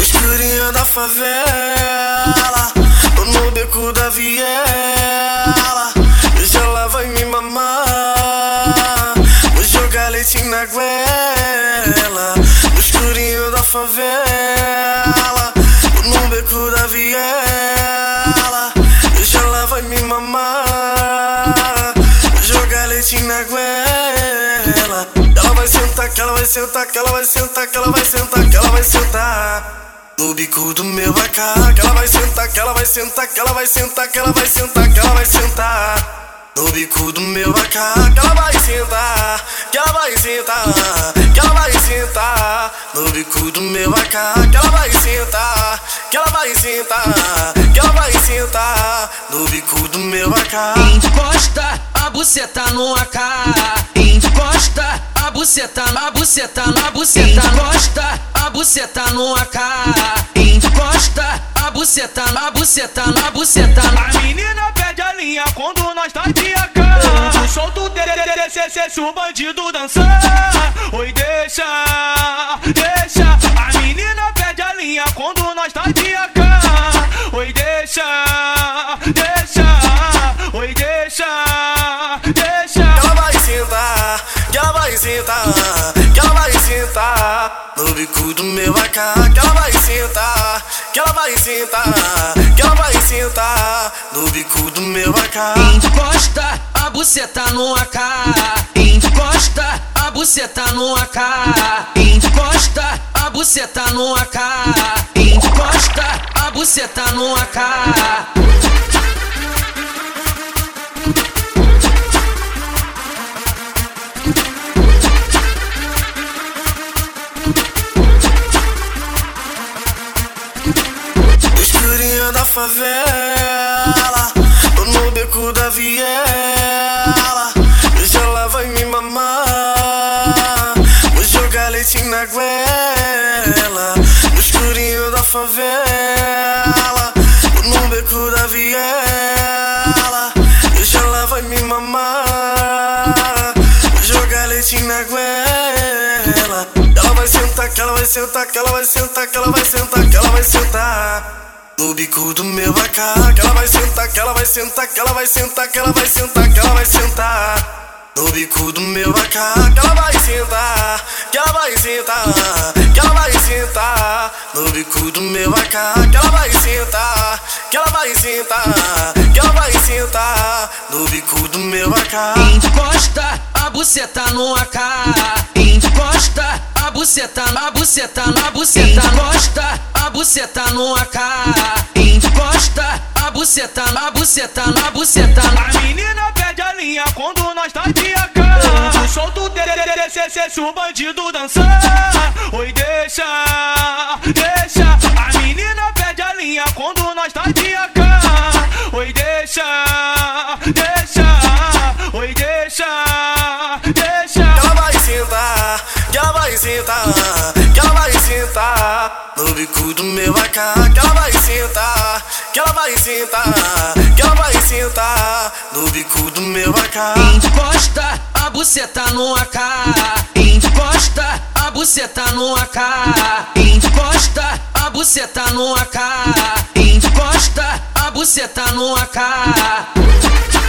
Escurinha da favela, no beco da viela. Hoje ela vai me vou jogar leite na goela. Favela, no beco da viela. Hoje ela vai me mamar, jogar leite na goela. Ela vai sentar, que ela vai sentar, que ela vai sentar, que ela vai sentar, que ela vai sentar. No bico do meu que ela vai sentar, que ela vai sentar, que ela vai sentar, que ela vai sentar, que ela vai sentar. No bico do meu que ela vai sentar, que ela vai sentar, No bico do meu AK, que ela vai sentar, que ela vai sentar, que ela vai sentar. No bico do meu AK. Encosta a buceta no AK. Encosta a buceta, a buceta, a buceta. Encosta a buceta no AK. Encosta a buceta, a buceta, a buceta. A menina pede a linha quando nós tá de AK O solto DCC se o bandido dançar Oi, bico do meu AK. Que ela vai sentar, que ela vai sentar, que ela vai sentar no bico do meu AK. Encosta a buceta no AK. Encosta a buceta no AK. Encosta a buceta no AK. Encosta a buceta no AK. Favela, no beco da viela. Hoje ela vai me mamar, vou jogar leite na goela. No escurinho da favela, no beco da viela. Hoje ela vai me mamar, vou jogar leite na goela. Ela vai sentar, que ela vai sentar, que ela vai sentar, que ela vai sentar, que ela vai sentar. No bico do meu que ela vai sentar, que ela vai sentar, que ela vai sentar, que ela vai sentar, que ela vai sentar. No bico do meu que ela vai sentar, que ela vai sentar, que ela vai sentar. No bico do meu que ela vai sentar, que ela vai sentar, que ela vai sentar. No bico do meu AK. Encosta a buceta no AK. Encosta a buceta, a buceta, a buceta. Encosta a buceta no AK. Encosta a buceta, a buceta, a buceta. A menina pede a linha quando nós tá de AK O solto DCC se o bandido dançar Oi, deixa, deixa A menina pede a linha quando no bico do meu AK. Que ela vai sentar, que ela vai sentar, que ela vai sentar no bico do meu AK. Encosta a buceta no AK. Encosta a buceta no AK. Encosta a buceta no AK. Encosta a buceta no AK.